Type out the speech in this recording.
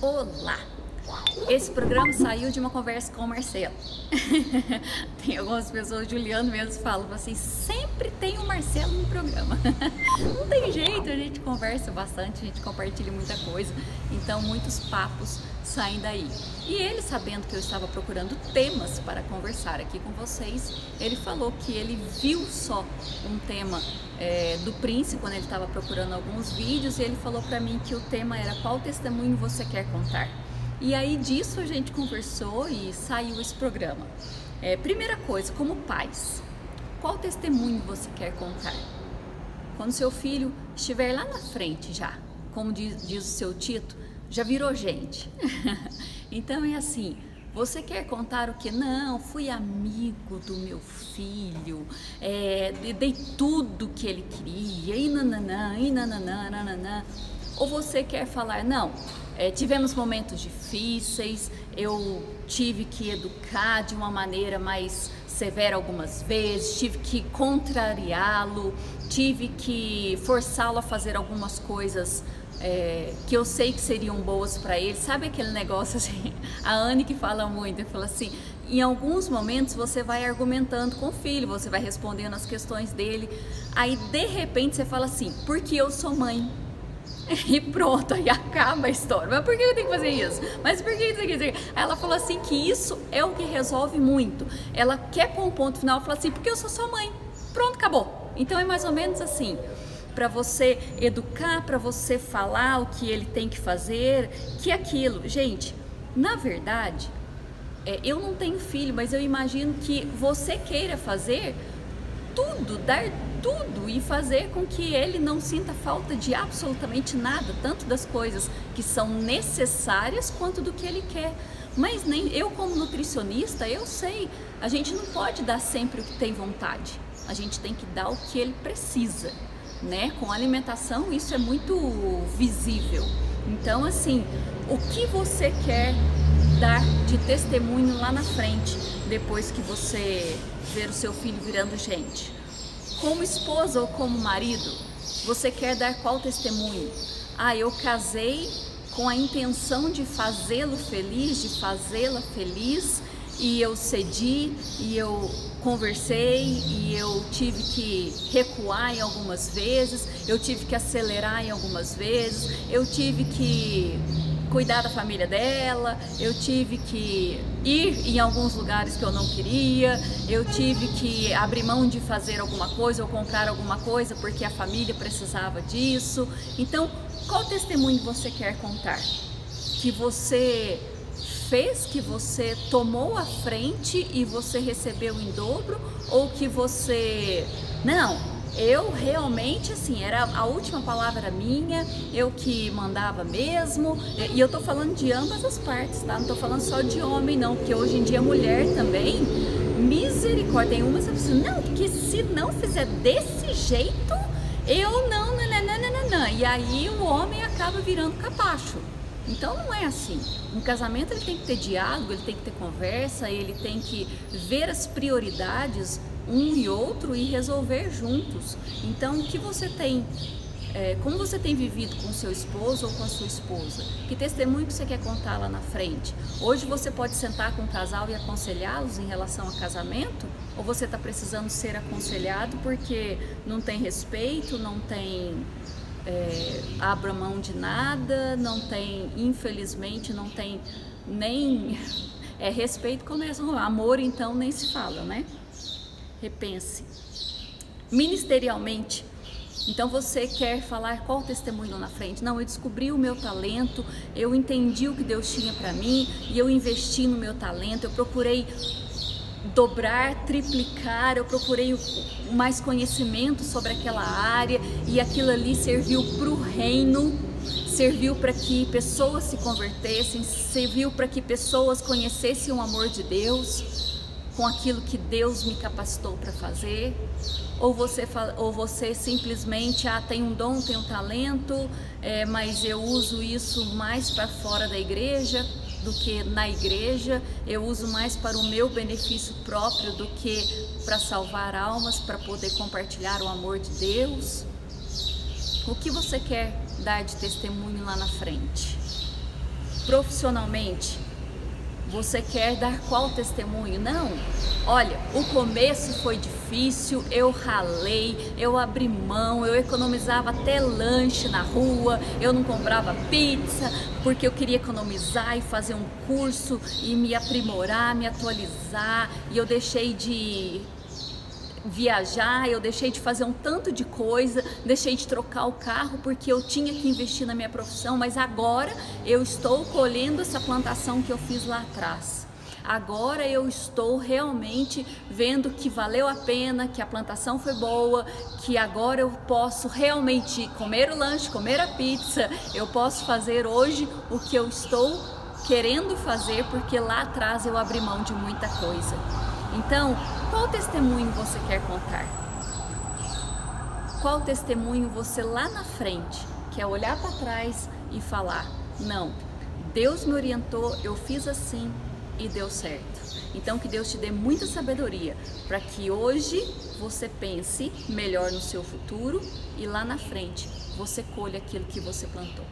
Olá! Esse programa saiu de uma conversa com o Marcelo. tem algumas pessoas, Juliano mesmo fala assim, sempre tem o Marcelo no programa. Não tem jeito, a gente conversa bastante, a gente compartilha muita coisa, então muitos papos saem daí. E ele, sabendo que eu estava procurando temas para conversar aqui com vocês, ele falou que ele viu só um tema é, do Prince quando ele estava procurando alguns vídeos e ele falou para mim que o tema era qual testemunho você quer contar. E aí disso a gente conversou e saiu esse programa. É, primeira coisa, como pais, qual testemunho você quer contar? Quando seu filho estiver lá na frente já, como diz, diz o seu Tito, já virou gente. então é assim, você quer contar o que? Não, fui amigo do meu filho, é, dei tudo que ele queria, e nananã, e nananã, nananã. Ou você quer falar, não, é, tivemos momentos difíceis, eu tive que educar de uma maneira mais severa algumas vezes, tive que contrariá-lo, tive que forçá-lo a fazer algumas coisas é, que eu sei que seriam boas para ele. Sabe aquele negócio assim? A Anne que fala muito, ela fala assim: em alguns momentos você vai argumentando com o filho, você vai respondendo as questões dele, aí de repente você fala assim: porque eu sou mãe. E pronto, aí acaba a história. Mas por que eu tenho que fazer isso? Mas por que isso aqui? Ela falou assim que isso é o que resolve muito. Ela quer pôr um ponto final, fala assim, porque eu sou sua mãe. Pronto, acabou. Então é mais ou menos assim para você educar, para você falar o que ele tem que fazer, que aquilo. Gente, na verdade, é, eu não tenho filho, mas eu imagino que você queira fazer tudo, dar tudo e fazer com que ele não sinta falta de absolutamente nada, tanto das coisas que são necessárias quanto do que ele quer. Mas nem eu como nutricionista, eu sei, a gente não pode dar sempre o que tem vontade. A gente tem que dar o que ele precisa né? Com alimentação isso é muito visível. Então, assim, o que você quer dar de testemunho lá na frente, depois que você ver o seu filho virando gente? Como esposa ou como marido, você quer dar qual testemunho? Ah, eu casei com a intenção de fazê-lo feliz, de fazê-la feliz, e eu cedi e eu conversei e eu tive que recuar em algumas vezes, eu tive que acelerar em algumas vezes, eu tive que cuidar da família dela, eu tive que ir em alguns lugares que eu não queria, eu tive que abrir mão de fazer alguma coisa ou comprar alguma coisa porque a família precisava disso. Então, qual testemunho você quer contar? Que você fez que você tomou a frente e você recebeu em dobro ou que você não eu realmente assim era a última palavra minha eu que mandava mesmo e eu tô falando de ambas as partes tá não tô falando só de homem não porque hoje em dia mulher também misericórdia tem umas assim não porque se não fizer desse jeito eu não nananana. e aí o homem acaba virando capacho então não é assim. Um casamento ele tem que ter diálogo, ele tem que ter conversa, ele tem que ver as prioridades um e outro e resolver juntos. Então o que você tem, é, como você tem vivido com seu esposo ou com a sua esposa? Que testemunho que você quer contar lá na frente? Hoje você pode sentar com o casal e aconselhá-los em relação ao casamento? Ou você está precisando ser aconselhado porque não tem respeito, não tem é, abra mão de nada, não tem, infelizmente, não tem nem é, respeito com o amor, então nem se fala, né? Repense. Ministerialmente, então você quer falar qual testemunho na frente? Não, eu descobri o meu talento, eu entendi o que Deus tinha para mim e eu investi no meu talento, eu procurei dobrar, triplicar, eu procurei mais conhecimento sobre aquela área e aquilo ali serviu para o reino, serviu para que pessoas se convertessem, serviu para que pessoas conhecessem o amor de Deus com aquilo que Deus me capacitou para fazer, ou você, ou você simplesmente ah, tem um dom, tem um talento, é, mas eu uso isso mais para fora da igreja, do que na igreja, eu uso mais para o meu benefício próprio do que para salvar almas, para poder compartilhar o amor de Deus. O que você quer dar de testemunho lá na frente? Profissionalmente, você quer dar qual testemunho? Não. Olha, o começo foi difícil, eu ralei, eu abri mão, eu economizava até lanche na rua, eu não comprava pizza porque eu queria economizar e fazer um curso e me aprimorar, me atualizar, e eu deixei de viajar, eu deixei de fazer um tanto de coisa, deixei de trocar o carro porque eu tinha que investir na minha profissão, mas agora eu estou colhendo essa plantação que eu fiz lá atrás. Agora eu estou realmente vendo que valeu a pena, que a plantação foi boa, que agora eu posso realmente comer o lanche, comer a pizza, eu posso fazer hoje o que eu estou querendo fazer porque lá atrás eu abri mão de muita coisa. Então, qual testemunho você quer contar? Qual testemunho você lá na frente quer olhar para trás e falar: não, Deus me orientou, eu fiz assim e deu certo. Então, que Deus te dê muita sabedoria para que hoje você pense melhor no seu futuro e lá na frente você colha aquilo que você plantou.